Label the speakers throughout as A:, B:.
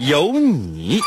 A: 有你。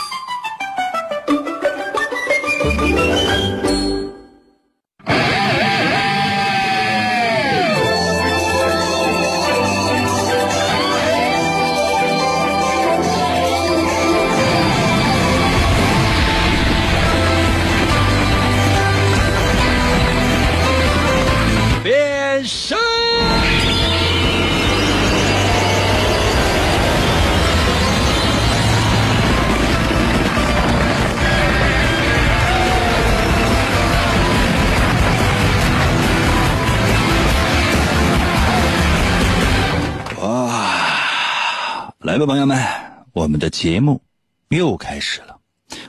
A: 来吧，朋友们，我们的节目又开始了。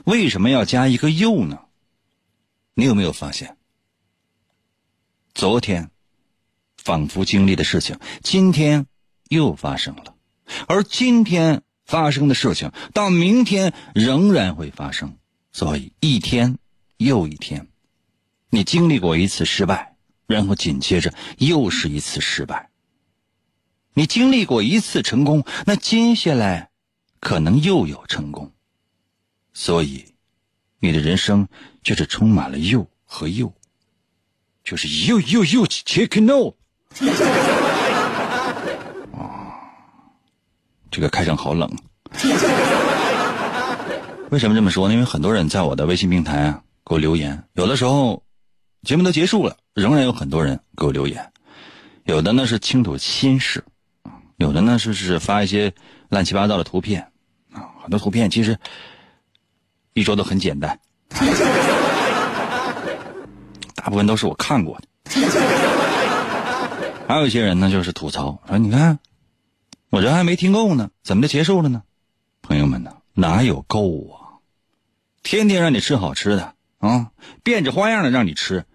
A: 为什么要加一个“又”呢？你有没有发现，昨天仿佛经历的事情，今天又发生了，而今天发生的事情，到明天仍然会发生。所以一天又一天，你经历过一次失败，然后紧接着又是一次失败。你经历过一次成功，那接下来可能又有成功，所以你的人生就是充满了又和又，就是又又又 check no。啊，这个开场好冷。为什么这么说呢？因为很多人在我的微信平台啊给我留言，有的时候节目都结束了，仍然有很多人给我留言，有的呢是倾吐心事。有的呢是是发一些乱七八糟的图片，啊，很多图片其实一说都很简单，大部分都是我看过的。还有一些人呢就是吐槽说：“你看，我这还没听够呢，怎么就结束了呢？”朋友们呢，哪有够啊？天天让你吃好吃的啊，变着花样的让你吃，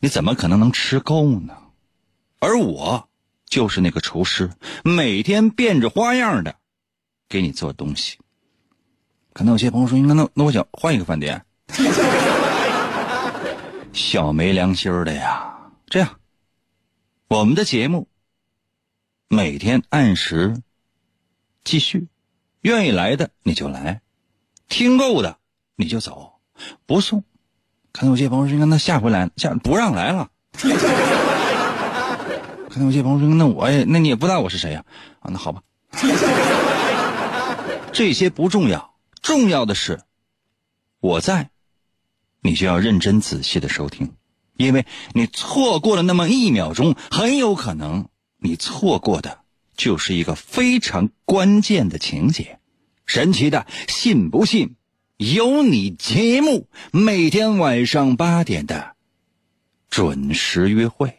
A: 你怎么可能能吃够呢？而我就是那个厨师，每天变着花样的给你做东西。可能有些朋友说：“那那那我想换一个饭店。”小没良心的呀！这样，我们的节目每天按时继续，愿意来的你就来，听够的你就走，不送。可能有些朋友说：“那下回来，下不让来了。”可能有些朋友说：“那我也，那你也不知道我是谁呀？”啊，那好吧，这些不重要，重要的是我在，你就要认真仔细的收听，因为你错过了那么一秒钟，很有可能你错过的就是一个非常关键的情节。神奇的，信不信？有你节目每天晚上八点的准时约会。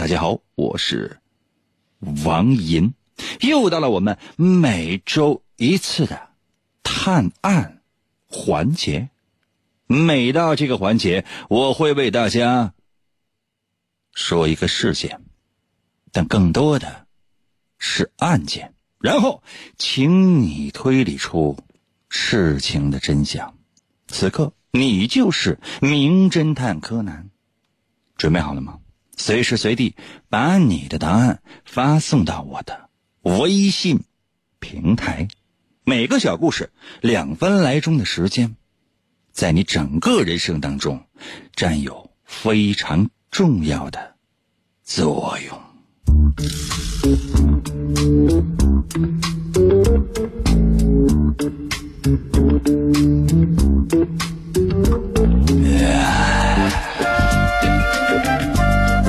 A: 大家好，我是王银，又到了我们每周一次的探案环节。每到这个环节，我会为大家说一个事件，但更多的是案件，然后请你推理出事情的真相。此刻，你就是名侦探柯南，准备好了吗？随时随地把你的答案发送到我的微信平台，每个小故事两分来钟的时间，在你整个人生当中占有非常重要的作用。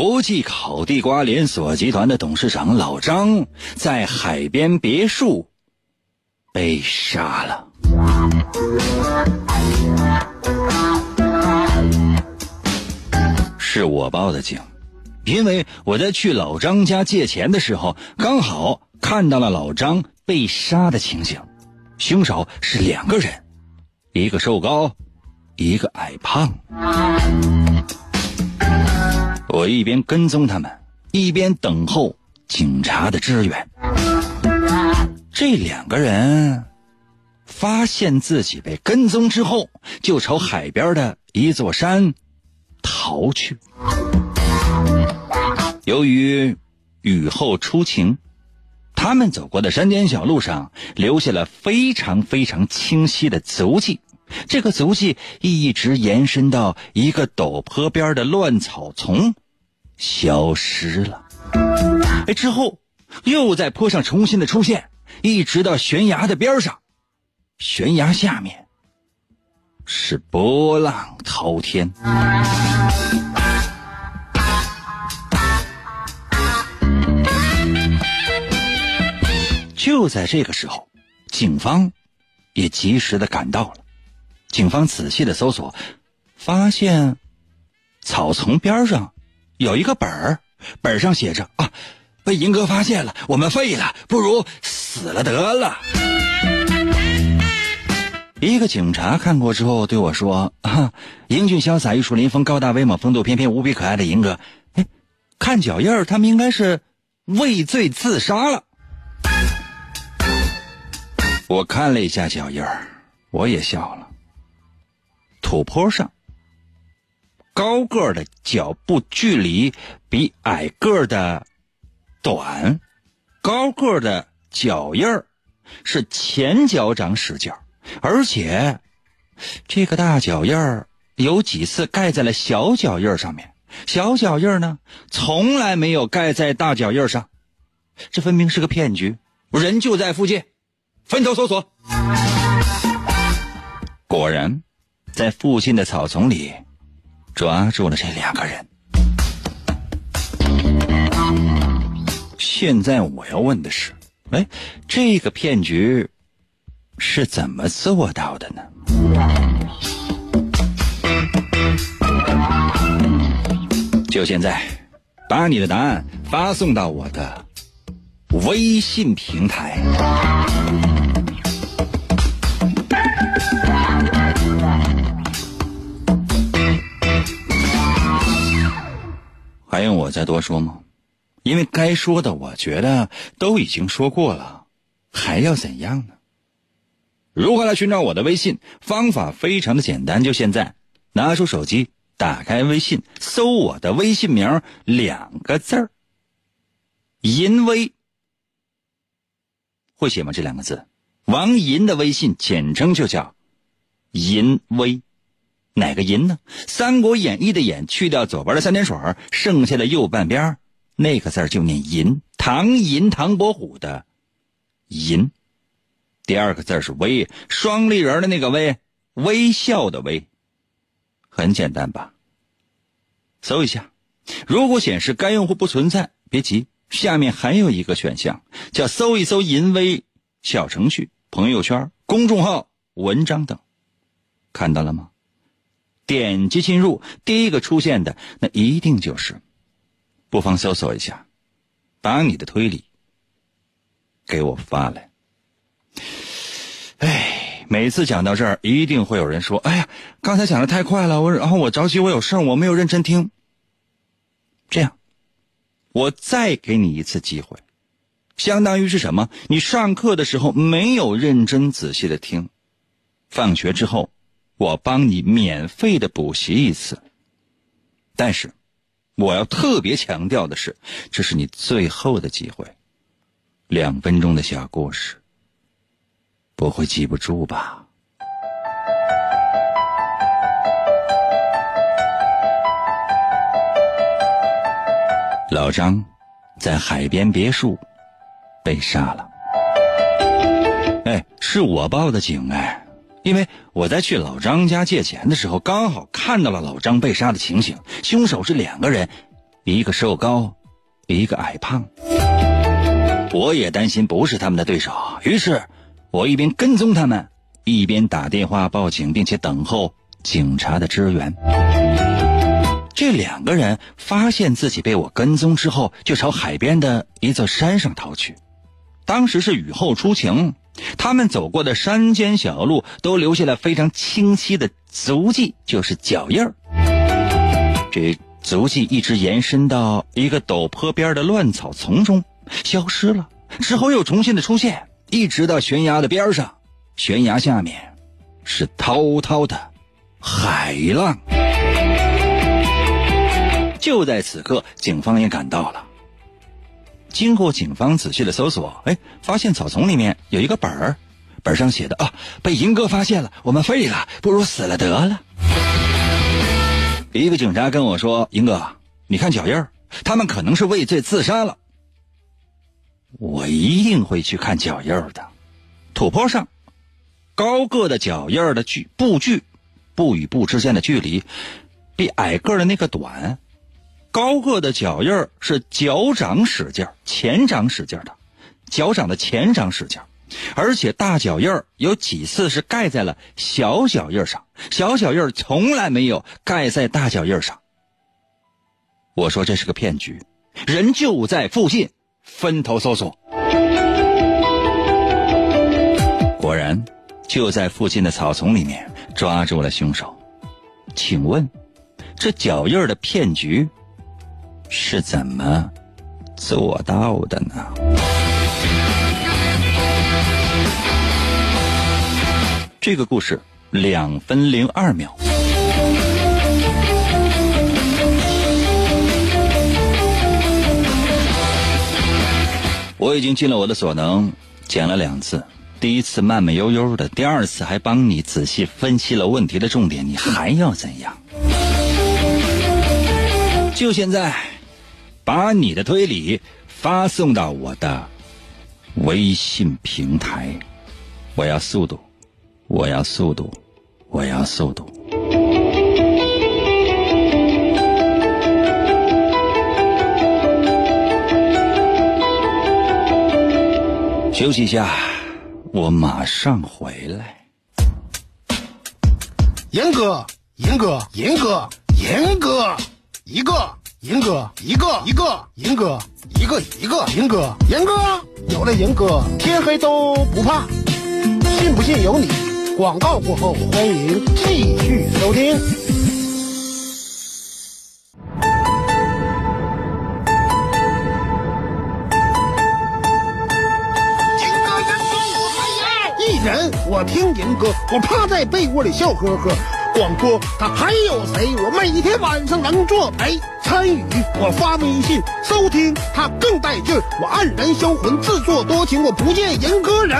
A: 国际烤地瓜连锁集团的董事长老张在海边别墅被杀了。是我报的警，因为我在去老张家借钱的时候，刚好看到了老张被杀的情形。凶手是两个人，一个瘦高，一个矮胖。我一边跟踪他们，一边等候警察的支援。这两个人发现自己被跟踪之后，就朝海边的一座山逃去。由于雨后初晴，他们走过的山间小路上留下了非常非常清晰的足迹。这个足迹一直延伸到一个陡坡边的乱草丛，消失了。哎，之后又在坡上重新的出现，一直到悬崖的边上。悬崖下面是波浪滔天。就在这个时候，警方也及时的赶到了。警方仔细的搜索，发现草丛边上有一个本儿，本上写着：“啊，被银哥发现了，我们废了，不如死了得了。”一个警察看过之后对我说：“啊，英俊潇洒、玉树临风、高大威猛、风度翩翩、无比可爱的银哥，哎，看脚印儿，他们应该是畏罪自杀了。”我看了一下脚印儿，我也笑了。土坡上，高个的脚步距离比矮个的短，高个的脚印儿是前脚掌使劲，而且这个大脚印儿有几次盖在了小脚印上面，小脚印呢从来没有盖在大脚印上，这分明是个骗局。人就在附近，分头搜索。果然。在附近的草丛里，抓住了这两个人。现在我要问的是，哎，这个骗局是怎么做到的呢？就现在，把你的答案发送到我的微信平台。还用我再多说吗？因为该说的，我觉得都已经说过了，还要怎样呢？如何来寻找我的微信？方法非常的简单，就现在拿出手机，打开微信，搜我的微信名两个字儿“银威”，会写吗？这两个字，王银的微信简称就叫“银威”。哪个银呢？《三国演义》的演去掉左边的三点水，剩下的右半边那个字就念银。唐银，唐伯虎的银。第二个字是微，双立人的那个微，微笑的微。很简单吧？搜一下，如果显示该用户不存在，别急，下面还有一个选项，叫搜一搜银微小程序、朋友圈、公众号、文章等，看到了吗？点击进入，第一个出现的那一定就是，不妨搜索一下，把你的推理给我发来。哎，每次讲到这儿，一定会有人说：“哎呀，刚才讲的太快了，我然后我着急，我有事我没有认真听。”这样，我再给你一次机会，相当于是什么？你上课的时候没有认真仔细的听，放学之后。我帮你免费的补习一次，但是我要特别强调的是，这是你最后的机会。两分钟的小故事，不会记不住吧？老张在海边别墅被杀了。哎，是我报的警哎。因为我在去老张家借钱的时候，刚好看到了老张被杀的情形。凶手是两个人，一个瘦高，一个矮胖。我也担心不是他们的对手，于是我一边跟踪他们，一边打电话报警，并且等候警察的支援。这两个人发现自己被我跟踪之后，就朝海边的一座山上逃去。当时是雨后初晴。他们走过的山间小路都留下了非常清晰的足迹，就是脚印儿。这足迹一直延伸到一个陡坡边的乱草丛中，消失了，之后又重新的出现，一直到悬崖的边上。悬崖下面是滔滔的海浪。就在此刻，警方也赶到了。经过警方仔细的搜索，哎，发现草丛里面有一个本儿，本上写的啊，被银哥发现了，我们废了，不如死了得了。一个警察跟我说：“银哥，你看脚印儿，他们可能是畏罪自杀了。”我一定会去看脚印儿的。土坡上，高个的脚印儿的距步距，步与步之间的距离，比矮个的那个短。高个的脚印儿是脚掌使劲儿，前掌使劲的，脚掌的前掌使劲儿，而且大脚印儿有几次是盖在了小脚印上，小脚印儿从来没有盖在大脚印上。我说这是个骗局，人就在附近，分头搜索。果然，就在附近的草丛里面抓住了凶手。请问，这脚印儿的骗局？是怎么做到的呢？这个故事两分零二秒，我已经尽了我的所能，讲了两次。第一次慢慢悠悠的，第二次还帮你仔细分析了问题的重点，你还要怎样？就现在。把你的推理发送到我的微信平台，我要速度，我要速度，我要速度。休息一下，我马上回来。
B: 严哥，严哥，严哥，严哥，一个。银哥，一个一个，银哥，一个一个，银哥，银哥，有了银哥，天黑都不怕，信不信由你。广告过后，欢迎继续收听。银哥，银哥，我还要一人，我听银哥，我趴在被窝里笑呵呵。广播他还有谁？我每天晚上能作陪参与，我发微信收听他更带劲儿。我黯然销魂，自作多情，我不见人歌人。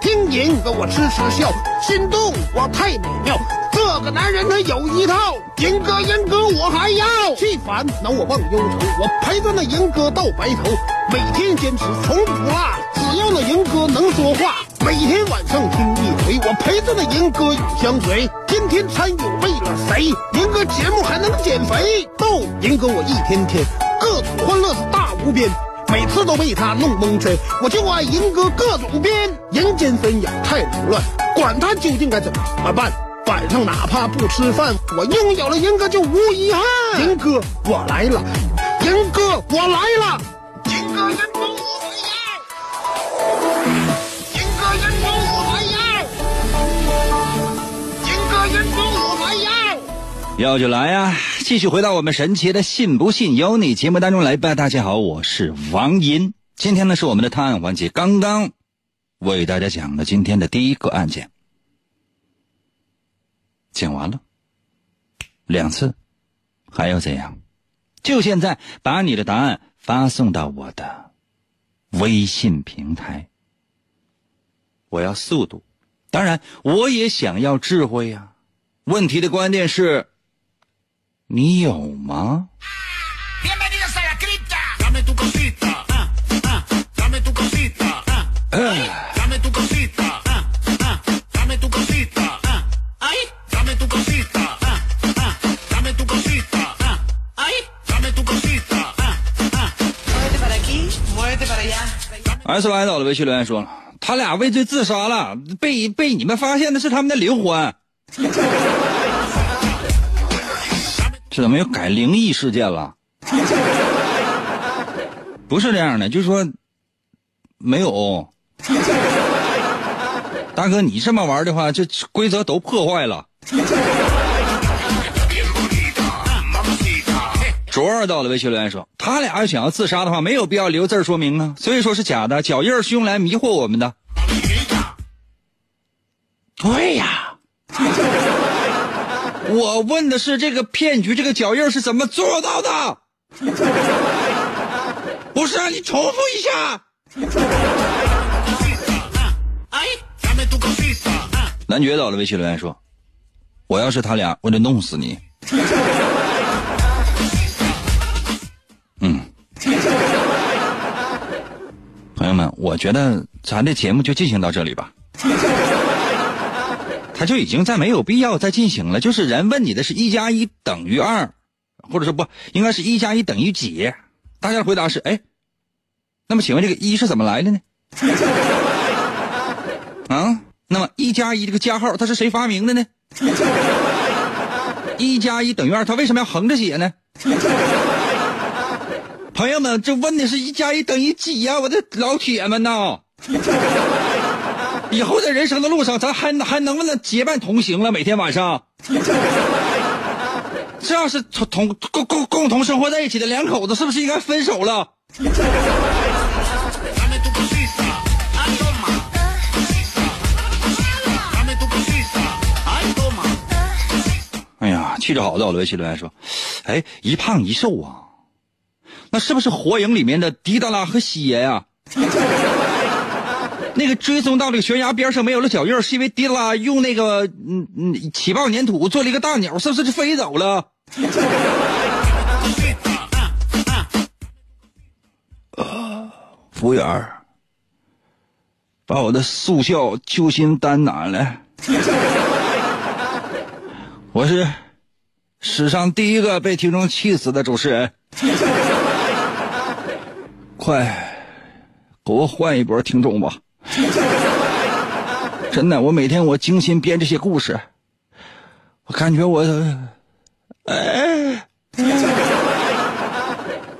B: 听银哥我痴痴笑，心动我太美妙。这个男人他有一套，银哥银哥我还要。气烦恼我忘忧愁，我陪着那银哥到白头。每天坚持从不落，只要那银哥能说话。每天晚上听一回，我陪着那银哥永相随。天天参与为了谁？银哥节目还能减肥？逗银哥我一天天各种欢乐是大无边，每次都被他弄蒙圈。我就爱银哥各种编，人间纷扰太凌乱，管他究竟该怎么办？晚上哪怕不吃饭，我拥有了银哥就无遗憾。银哥我来了，银哥我来了，银哥银哥要。
A: 就来呀！继续回到我们神奇的“信不信由你”节目当中来吧。大家好，我是王银。今天呢是我们的探案环节，刚刚为大家讲了今天的第一个案件，讲完了两次，还要怎样？就现在把你的答案发送到我的微信平台。我要速度，当然我也想要智慧呀、问题的关键是，你有吗？
C: 哎
A: ！S 弯倒了，微信留言说，他俩畏罪自杀了，被被你们发现的是他们的灵魂。怎么又改灵异事件了？不是这样的，就是说没有。大哥，你这么玩的话，这规则都破坏了。卓儿到了微信留言说，他俩要想要自杀的话，没有必要留字说明啊，所以说是假的，脚印是用来迷惑我们的。对呀，我问的是这个骗局，这个脚印是怎么做到的？不是让你重复一下。男爵到了微信留言说，我要是他俩，我得弄死你。嗯，朋友们，我觉得咱的节目就进行到这里吧。他就已经再没有必要再进行了。就是人问你的是一加一等于二，或者说不应该是一加一等于几？大家的回答是哎，那么请问这个一是怎么来的呢？啊，那么一加一这个加号它是谁发明的呢？一加一等于二，它为什么要横着写呢？朋友们，这问的是一加一等于几呀？我的老铁们呐！以后在人生的路上，咱还还能不能结伴同行了？每天晚上，这要是同同共共共同生活在一起的两口子，是不是应该分手了？哎呀，气质好的，我微信留言说，哎，一胖一瘦啊，那是不是火影里面的迪达拉和西爷呀？那个追踪到这个悬崖边上没有了脚印，是因为迪拉用那个嗯嗯起爆粘土做了一个大鸟，是不是就飞走了？服务员，把我的速效救心丹拿来。我是史上第一个被听众气死的主持人，快给我换一波听众吧！真的，我每天我精心编这些故事，我感觉我，哎，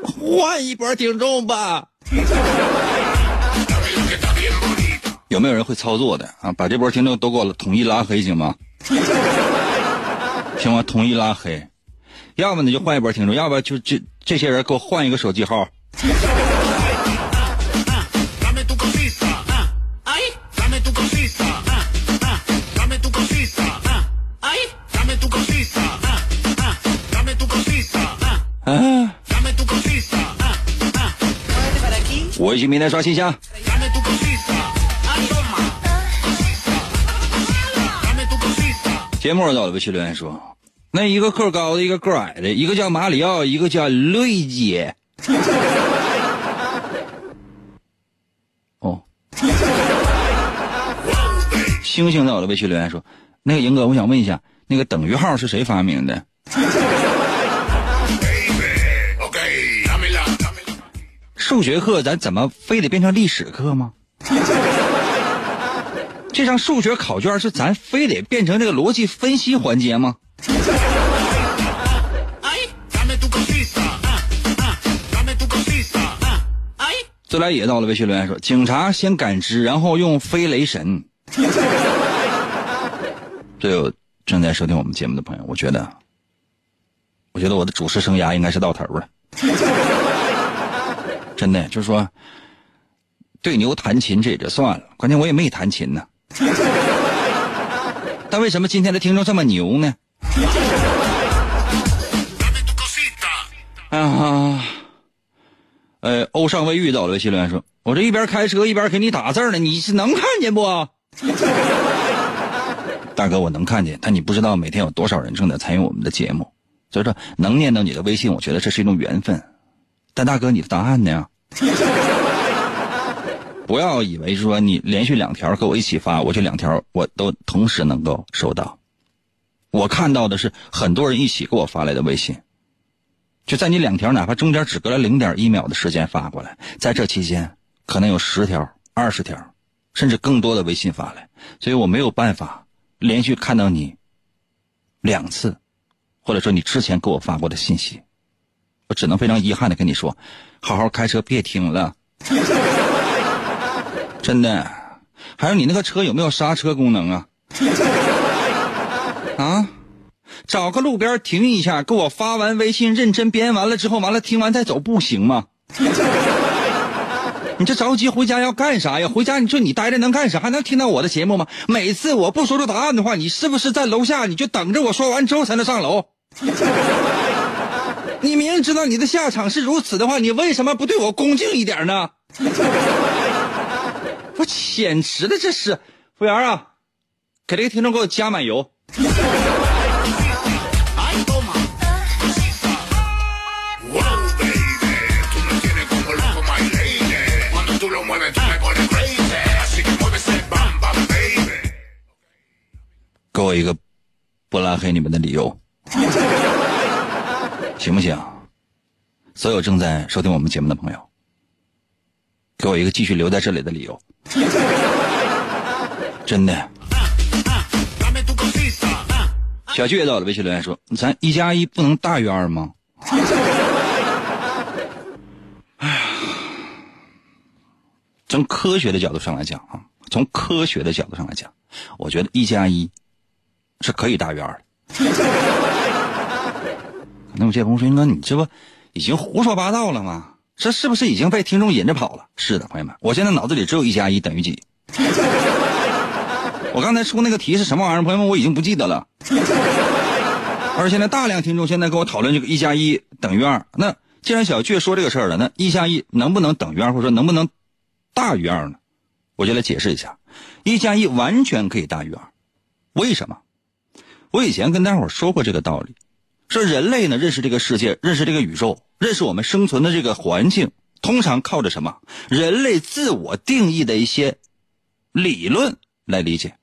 A: 换一波听众吧！有没有人会操作的啊？把这波听众都给我统一拉黑行吗？行吗？统一拉黑，要么呢就换一波听众，要不就这这些人给我换一个手机号。我去明天刷信箱。节目到了，微信留言说，那一个个高的，一个个矮的，一个叫马里奥，一个叫瑞姐。哦。星星到了，微信留言说，那个英哥，我想问一下，那个等于号是谁发明的？数学课咱怎么非得变成历史课吗？这张数学考卷是咱非得变成这个逻辑分析环节吗？自来也到了，微信留言说：警察先感知，然后用飞雷神。这有正在收听我们节目的朋友，我觉得，我觉得我的主持生涯应该是到头了。真的，就是说，对牛弹琴这也就算了，关键我也没弹琴呢。但为什么今天的听众这么牛呢？啊，呃，欧尚未遇到了微信留言说：“我这一边开车一边给你打字呢，你是能看见不？” 大哥，我能看见，但你不知道每天有多少人正在参与我们的节目，所以说能念到你的微信，我觉得这是一种缘分。但大哥，你的答案呢？不要以为说你连续两条跟我一起发，我这两条我都同时能够收到。我看到的是很多人一起给我发来的微信，就在你两条哪怕中间只隔了零点一秒的时间发过来，在这期间，可能有十条、二十条，甚至更多的微信发来，所以我没有办法连续看到你两次，或者说你之前给我发过的信息，我只能非常遗憾的跟你说，好好开车，别听了，真的。还有你那个车有没有刹车功能啊？啊？找个路边停一下，给我发完微信，认真编完了之后，完了听完再走，不行吗？你这着急回家要干啥呀？回家你说你待着能干啥？还能听到我的节目吗？每次我不说出答案的话，你是不是在楼下你就等着我说完之后才能上楼？你明知道你的下场是如此的话，你为什么不对我恭敬一点呢？我简直的这是，服务员啊，给这个听众给我加满油。给我一个不拉黑你们的理由，行不行？所有正在收听我们节目的朋友，给我一个继续留在这里的理由。真的
C: ，Dame tu cosita. ah.
A: 小倔到了微信留言说：“咱一加一不能大于二吗？” 哎呀，从科学的角度上来讲啊，从科学的角度上来讲，我觉得一加一是可以大于二的。那么谢鹏说：“哥，你这不已经胡说八道了吗？这是不是已经被听众引着跑了？”是的，朋友们，我现在脑子里只有一加一等于几。我刚才出那个题是什么玩意儿？朋友们，我已经不记得了。而现在大量听众现在跟我讨论这个一加一等于二。那既然小倔说这个事儿了，那一加一能不能等于二，或者说能不能大于二呢？我就来解释一下，一加一完全可以大于二。为什么？我以前跟大伙说过这个道理，说人类呢认识这个世界，认识这个宇宙，认识我们生存的这个环境，通常靠着什么？人类自我定义的一些理论来理解。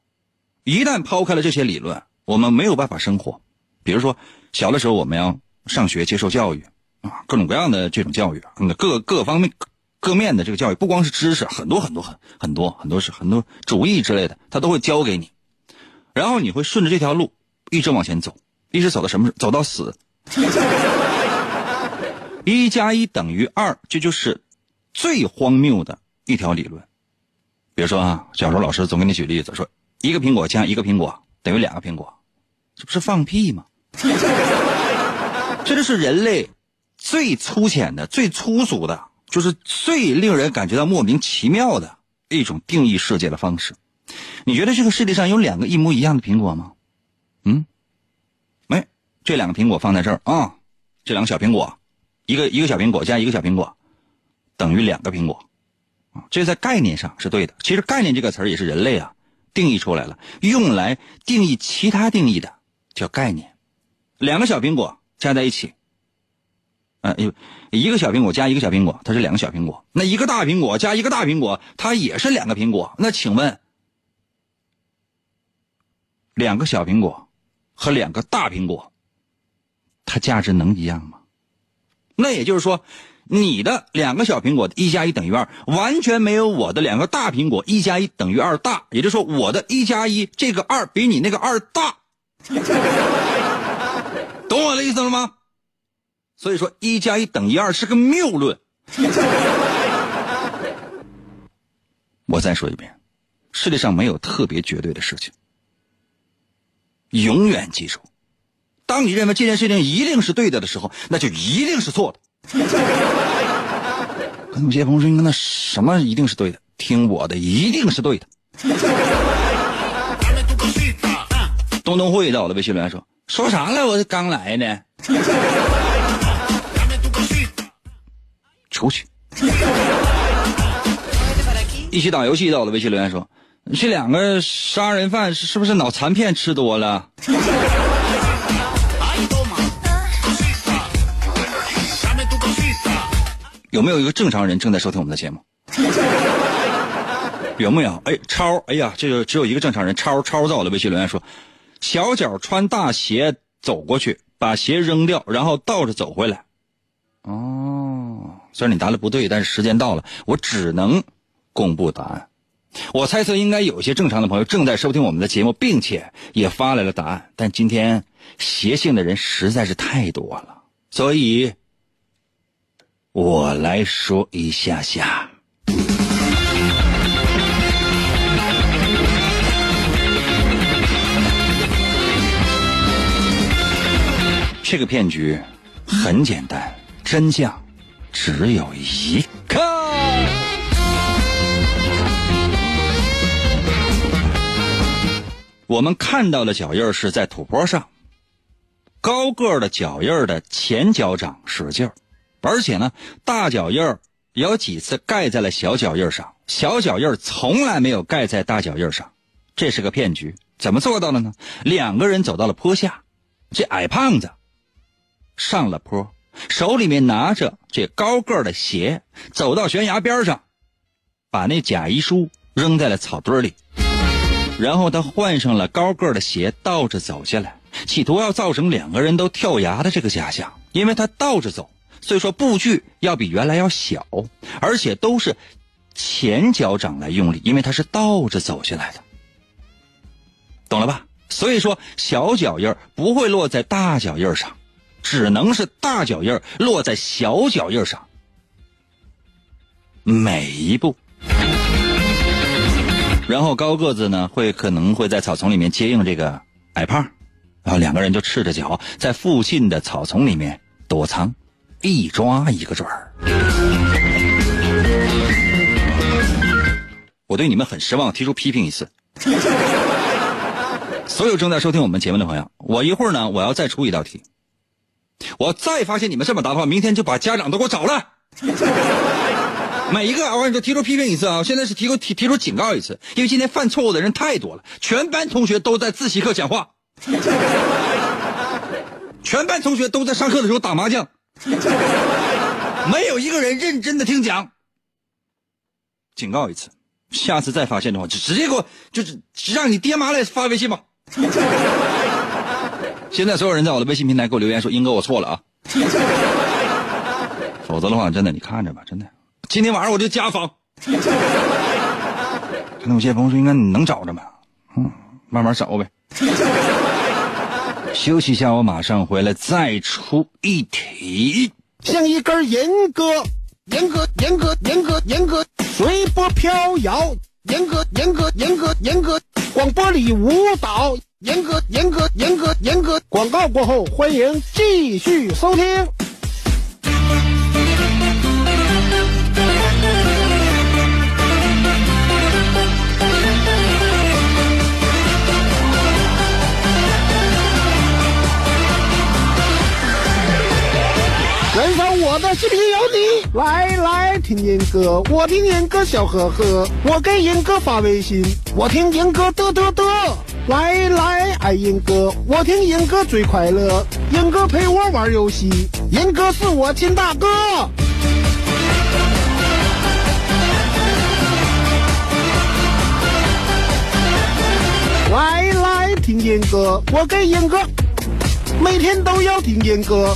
A: 一旦抛开了这些理论，我们没有办法生活。比如说，小的时候我们要上学接受教育啊，各种各样的这种教育，嗯，各各方面各面的这个教育，不光是知识，很多很多很很多很多是很多主义之类的，他都会教给你。然后你会顺着这条路一直往前走，一直走到什么？走到死。一加一等于二，这就是最荒谬的一条理论。比如说啊，小时候老师总给你举例子，说一个苹果加一个苹果等于两个苹果，这不是放屁吗？这就是人类最粗浅的、最粗俗的，就是最令人感觉到莫名其妙的一种定义世界的方式。你觉得这个世界上有两个一模一样的苹果吗？嗯，这两个苹果放在这儿啊，这两个小苹果，一个一个小苹果加一个小苹果，等于两个苹果，啊，这在概念上是对的。其实概念这个词儿也是人类啊定义出来了，用来定义其他定义的叫概念。两个小苹果加在一起，呃，一个小苹果加一个小苹果，它是两个小苹果。那一个大苹果加一个大苹果，它也是两个苹果。那请问，两个小苹果和两个大苹果，它价值能一样吗？那也就是说，你的两个小苹果一加一等于二，完全没有我的两个大苹果一加一等于二大。也就是说，我的一加一这个二比你那个二大。懂我的意思了吗？所以说，一加一等于二是个谬论。我再说一遍，世界上没有特别绝对的事情。永远记住，当你认为这件事情一定是对的的时候，那就一定是错的。可能有些朋友说：“那什么一定是对的？听我的，一定是对的。
C: Ah. ”
A: 东东会在我的微信留言说：“说啥了？我刚来呢。出去。一起打游戏在我的微信留言说：“这两个杀人犯是是不是脑残片吃多了？有没有一个正常人正在收听我们的节目？有没有？哎，超，哎呀，这个只有一个正常人。超超在我的微信留言说：小脚穿大鞋走过去，把鞋扔掉，然后倒着走回来。哦，虽然你答的不对，但是时间到了，我只能公布答案。我猜测应该有些正常的朋友正在收听我们的节目，并且也发来了答案。但今天邪性的人实在是太多了，所以我来说一下下。这个骗局很简单，真相只有一个。我们看到的脚印是在土坡上，高个的脚印的前脚掌使劲儿，而且呢，大脚印儿有几次盖在了小脚印上，小脚印儿从来没有盖在大脚印上，这是个骗局。怎么做到的呢？两个人走到了坡下，这矮胖子上了坡，手里面拿着这高个的鞋，走到悬崖边上，把那假遗书扔在了草堆里。然后他换上了高个的鞋，倒着走下来，企图要造成两个人都跳崖的这个假象。因为他倒着走，所以说步距要比原来要小，而且都是前脚掌来用力，因为它是倒着走下来的，懂了吧？所以说小脚印不会落在大脚印上，只能是大脚印落在小脚印上，每一步。然后高个子呢，会可能会在草丛里面接应这个矮胖，然后两个人就赤着脚在附近的草丛里面躲藏，一抓一个准儿。我对你们很失望，提出批评一次。所有正在收听我们节目的朋友，我一会儿呢，我要再出一道题。我再发现你们这么答的话，明天就把家长都给我找来。每一个，我跟你说，提出批评一次啊！现在是提出提提出警告一次，因为今天犯错误的人太多了，全班同学都在自习课讲话，全班同学都在上课的时候打麻将，没有一个人认真的听讲。警告一次，下次再发现的话，就直接给我就是让你爹妈来发微信吧。现在所有人在我的微信平台给我留言说：“英哥，我错了啊。”否则的话，真的你看着吧，真的。今天晚上我就家访。可能有些朋友说，应该你能找着吗？嗯，慢慢找呗。休息一下，我马上回来再出一题。
B: 像一根银戈，严格严格严格严格，随波飘摇，严格严格严格严格，广播里舞蹈，严格严格严格严格。广告过后，欢迎继续收听。我的视频有你，来来听严哥，我听严哥笑呵呵，我给严哥发微信，我听严哥嘚嘚嘚，来来爱严哥，我听严哥最快乐，严哥陪我玩游戏，严哥是我亲大哥。来来听严哥，我给严哥每天都要听严哥，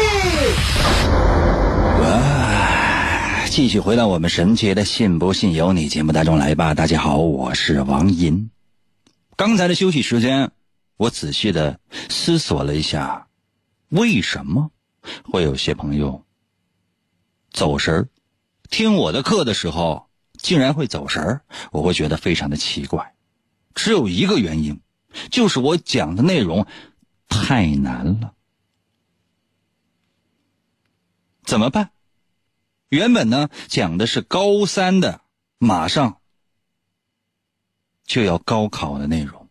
A: 继续回到我们神奇的“信不信由你”节目当中来吧。大家好，我是王银。刚才的休息时间，我仔细的思索了一下，为什么会有些朋友走神儿？听我的课的时候竟然会走神儿，我会觉得非常的奇怪。只有一个原因，就是我讲的内容太难了。怎么办？原本呢讲的是高三的，马上就要高考的内容，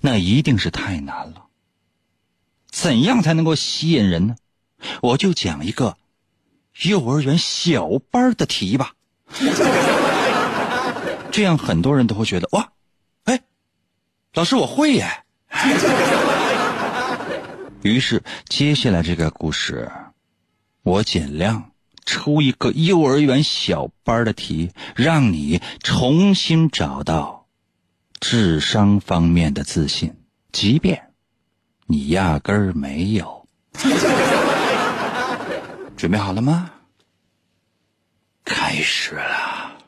A: 那一定是太难了。怎样才能够吸引人呢？我就讲一个幼儿园小班的题吧，这样很多人都会觉得哇，哎，老师我会耶。于是接下来这个故事，我尽量出一个幼儿园小班的题，让你重新找到智商方面的自信，即便你压根儿没有。准备好了吗？开始了。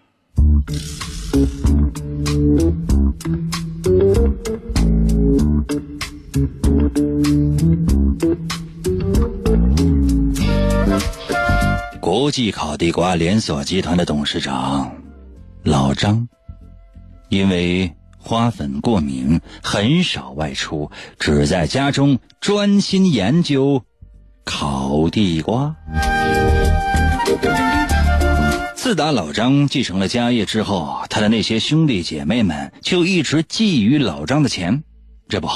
A: 国际烤地瓜连锁集团的董事长老张，因为花粉过敏，很少外出，只在家中专心研究烤地瓜。自打老张继承了家业之后，他的那些兄弟姐妹们就一直觊觎老张的钱。这不，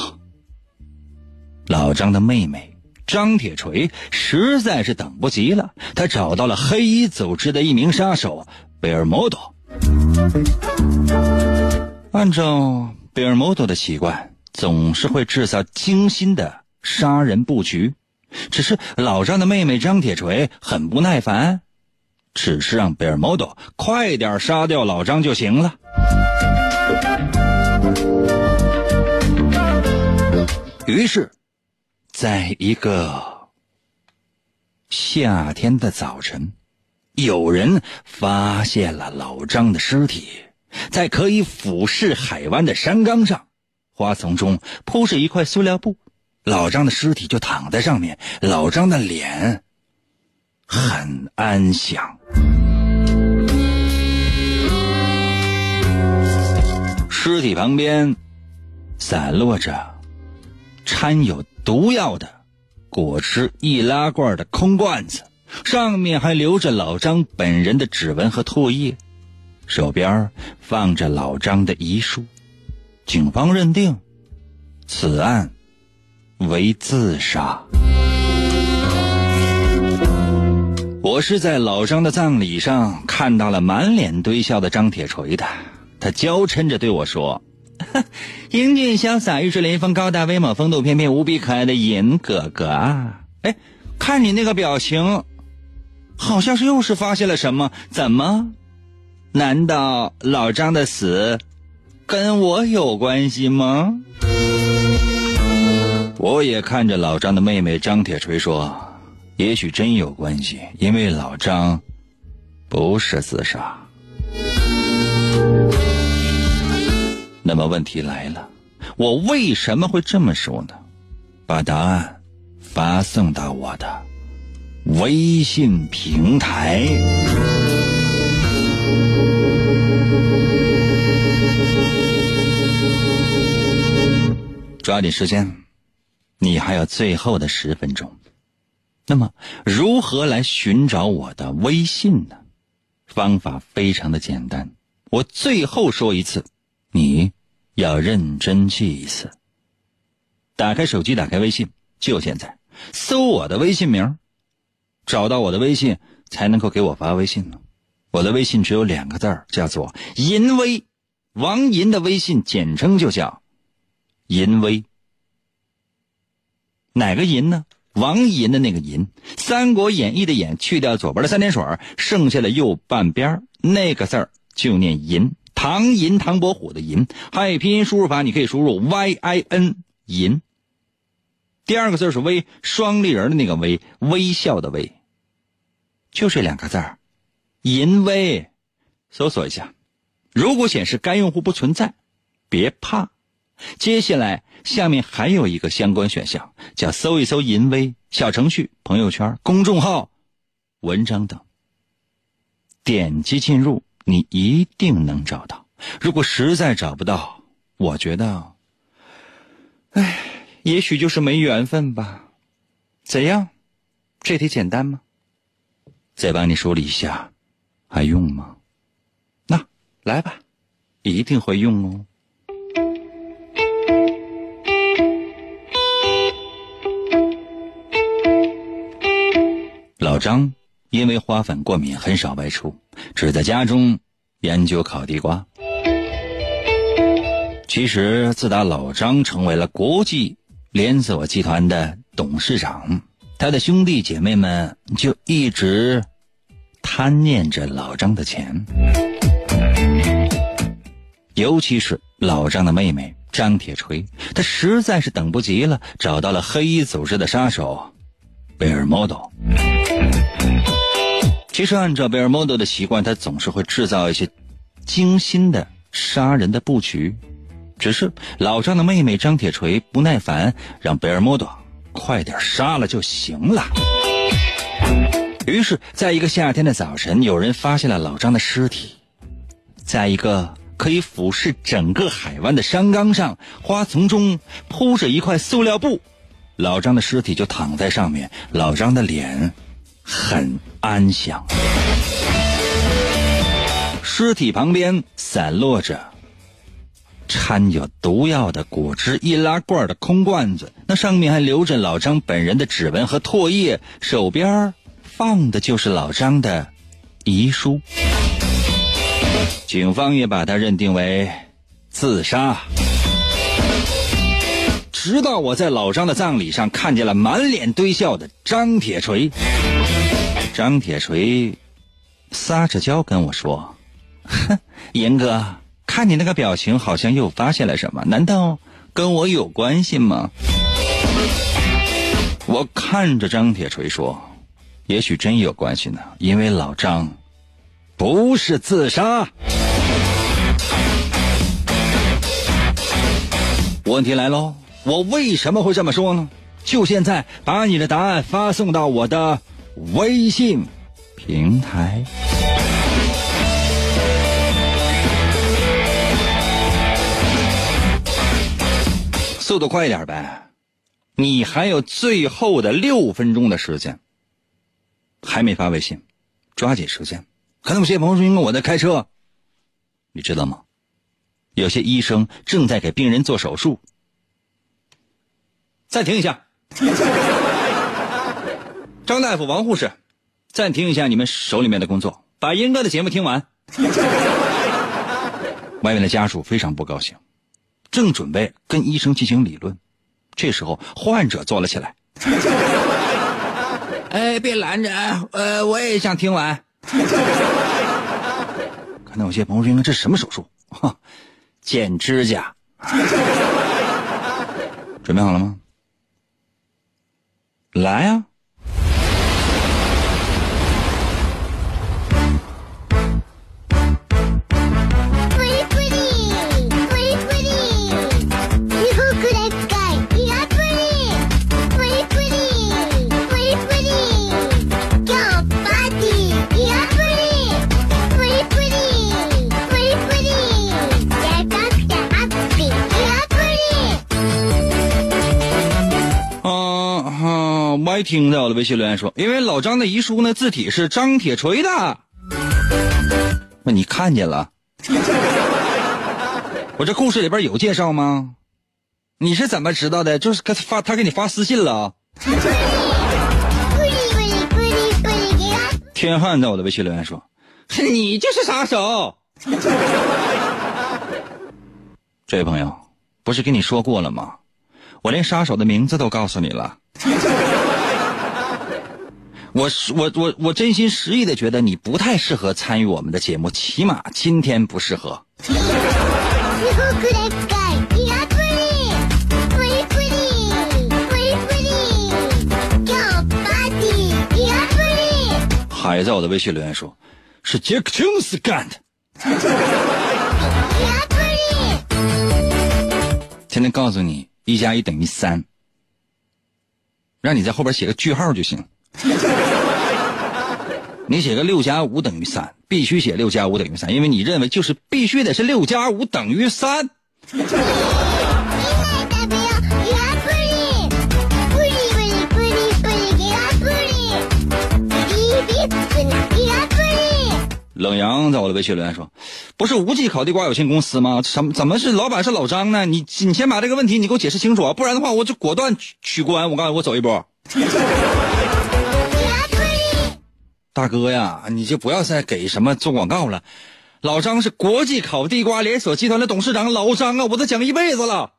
A: 老张的妹妹张铁锤实在是等不及了，他找到了黑衣组织的一名杀手贝尔摩多。按照贝尔摩多的习惯，总是会制造精心的杀人布局。只是老张的妹妹张铁锤很不耐烦，只是让贝尔摩多快点杀掉老张就行了。于是，在一个夏天的早晨，有人发现了老张的尸体，在可以俯视海湾的山岗上，花丛中铺着一块塑料布，老张的尸体就躺在上面，老张的脸很安详。尸体旁边散落着掺有毒药的果汁易拉罐的空罐子，上面还留着老张本人的指纹和唾液，手边放着老张的遗书。警方认定此案为自杀。我是在老张的葬礼上看到了满脸堆笑的张铁锤的，他娇嗔着对我说。英俊潇洒、玉树临风、高大威猛、风度翩翩、无比可爱的尹哥哥啊！哎，看你那个表情，好像是又是发现了什么？怎么？难道老张的死跟我有关系吗？我也看着老张的妹妹张铁锤说：“也许真有关系，因为老张不是自杀。”那么问题来了，我为什么会这么说呢？把答案发送到我的微信平台。抓紧时间，你还有最后的十分钟。那么，如何来寻找我的微信呢？方法非常的简单，我最后说一次。你要认真记一次。打开手机，打开微信，就现在，搜我的微信名，找到我的微信才能够给我发微信呢。我的微信只有两个字儿，叫做“淫威”，王银的微信简称就叫“淫威”。哪个银呢？王银的那个银，《三国演义》的演去掉左边的三点水，剩下的右半边那个字儿就念银。唐寅，唐伯虎的寅，汉语拼音输入法你可以输入 y i n 寅。第二个字是微，双立人的那个微，微笑的微，就这两个字儿，淫微，搜索一下。如果显示该用户不存在，别怕，接下来下面还有一个相关选项，叫搜一搜淫微小程序、朋友圈、公众号、文章等，点击进入。你一定能找到。如果实在找不到，我觉得，哎，也许就是没缘分吧。怎样？这题简单吗？再帮你梳理一下，还用吗？那来吧，一定会用哦。老张。因为花粉过敏，很少外出，只在家中研究烤地瓜。其实，自打老张成为了国际连锁集团的董事长，他的兄弟姐妹们就一直贪念着老张的钱，尤其是老张的妹妹张铁锤，他实在是等不及了，找到了黑衣组织的杀手贝尔莫多。其实按照贝尔莫多的习惯，他总是会制造一些精心的杀人的布局。只是老张的妹妹张铁锤不耐烦，让贝尔莫多快点杀了就行了。于是，在一个夏天的早晨，有人发现了老张的尸体，在一个可以俯视整个海湾的山岗上，花丛中铺着一块塑料布，老张的尸体就躺在上面，老张的脸很安详，尸体旁边散落着。掺有毒药的果汁易拉罐的空罐子，那上面还留着老张本人的指纹和唾液，手边放的就是老张的遗书。警方也把他认定为自杀。直到我在老张的葬礼上看见了满脸堆笑的张铁锤，张铁锤撒着娇跟我说：“哼，严哥。”看你那个表情，好像又发现了什么？难道跟我有关系吗？我看着张铁锤说：“也许真有关系呢，因为老张不是自杀。”问题来喽，我为什么会这么说呢？就现在，把你的答案发送到我的微信平台。速度快一点呗，你还有最后的六分钟的时间，还没发微信，抓紧时间。可能有些朋友说，因为我在开车，你知道吗？有些医生正在给病人做手术。暂停一下，张大夫、王护士，暂停一下你们手里面的工作，把英哥的节目听完。外面的家属非常不高兴。正准备跟医生进行理论，这时候患者坐了起来。哎，别拦着，呃，我也想听完。看到有些朋友说：“这是什么手术？”哈，剪指甲。准备好了吗？来呀听在我的微信留言说，因为老张的遗书呢，字体是张铁锤的。那你看见了？我这故事里边有介绍吗？你是怎么知道的？就是他发他给你发私信了。天汉在我的微信留言说，你就是杀手。这位朋友，不是跟你说过了吗？我连杀手的名字都告诉你了。我是我我我真心实意的觉得你不太适合参与我们的节目，起码今天不适合。海在我的微信留言说：“是杰克琼斯干的。”天天告诉你一加一等于三，让你在后边写个句号就行。你写个六加五等于三，必须写六加五等于三，因为你认为就是必须得是六加五等于三。冷阳在我的微信留言说：“不是无忌烤地瓜有限公司吗？什么怎么是老板是老张呢？你你先把这个问题你给我解释清楚啊，不然的话我就果断取关。我告诉你，我走一波。”大哥呀，你就不要再给什么做广告了。老张是国际烤地瓜连锁集团的董事长，老张啊，我都讲一辈子了。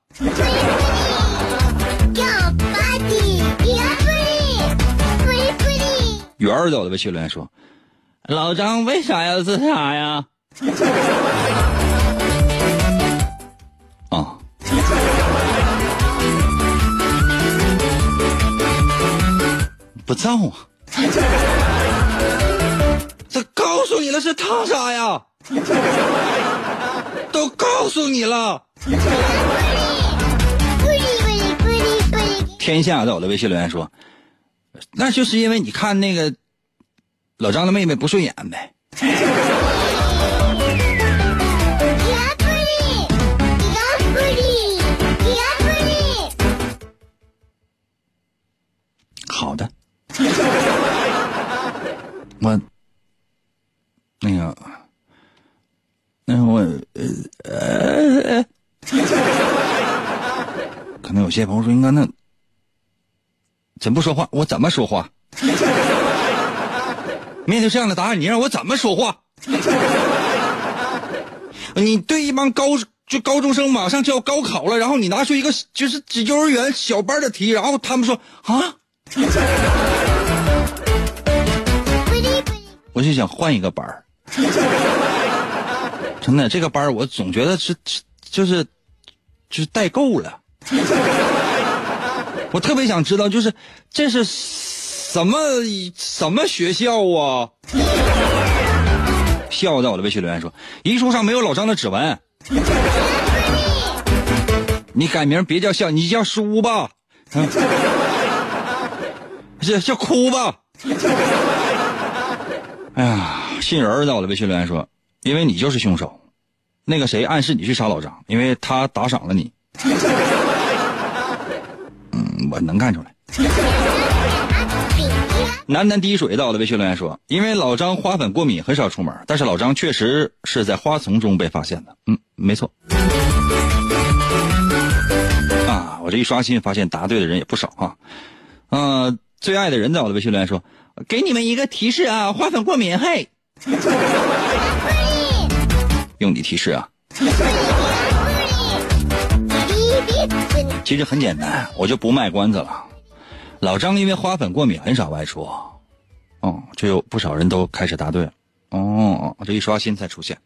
A: 圆儿走的微信留言说：“老张为啥要自杀呀？” 啊，不造啊！这告诉你了是他杀呀，都告诉你了。天下在我的微信留言说，那就是因为你看那个老张的妹妹不顺眼呗。好的，我那个，那我呃呃，可能有些朋友说，应该那怎不说话？我怎么说话？面对这样的答案，你让我怎么说话？你对一帮高就高中生马上就要高考了，然后你拿出一个就是幼儿园小班的题，然后他们说啊，我就想换一个班儿。真的，这个班我总觉得是就是就是代购了。我特别想知道，就是这是什么什么学校啊？笑在我的微信留言说，遗书上没有老张的指纹。你改名别叫笑，你叫书吧，叫叫哭吧。哎呀，信人在我的微信留言说，因为你就是凶手。那个谁暗示你去杀老张，因为他打赏了你。嗯，我能看出来。喃喃滴水在我的微信留言说，因为老张花粉过敏，很少出门，但是老张确实是在花丛中被发现的。嗯，没错。啊，我这一刷新发现答对的人也不少啊。嗯，最爱的人在我的微信留言说，给你们一个提示啊，花粉过敏，嘿。用你提示啊。其实很简单，我就不卖关子了。老张因为花粉过敏，很少外出。哦，这有不少人都开始答对了。哦，这一刷新才出现，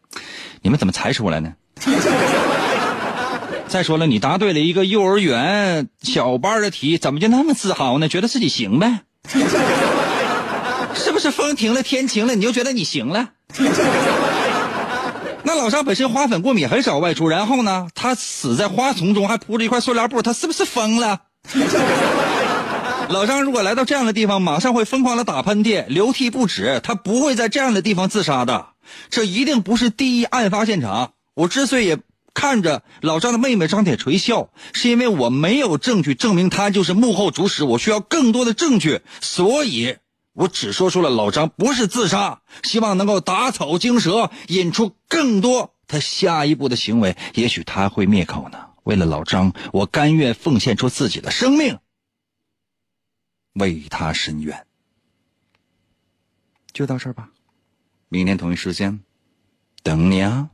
A: 你们怎么才出来呢？再说了，你答对了一个幼儿园小班的题，怎么就那么自豪呢？觉得自己行呗？是不是风停了，天晴了，你就觉得你行了？那老张本身花粉过敏，很少外出，然后呢，他死在花丛中，还铺着一块塑料布，他是不是疯了？老张如果来到这样的地方，马上会疯狂的打喷嚏、流涕不止。他不会在这样的地方自杀的，这一定不是第一案发现场。我之所以看着老张的妹妹张铁锤笑，是因为我没有证据证明他就是幕后主使，我需要更多的证据，所以我只说出了老张不是自杀，希望能够打草惊蛇，引出更多他下一步的行为，也许他会灭口呢。为了老张，我甘愿奉献出自己的生命。为他伸冤，就到这儿吧。明天同一时间，等你啊。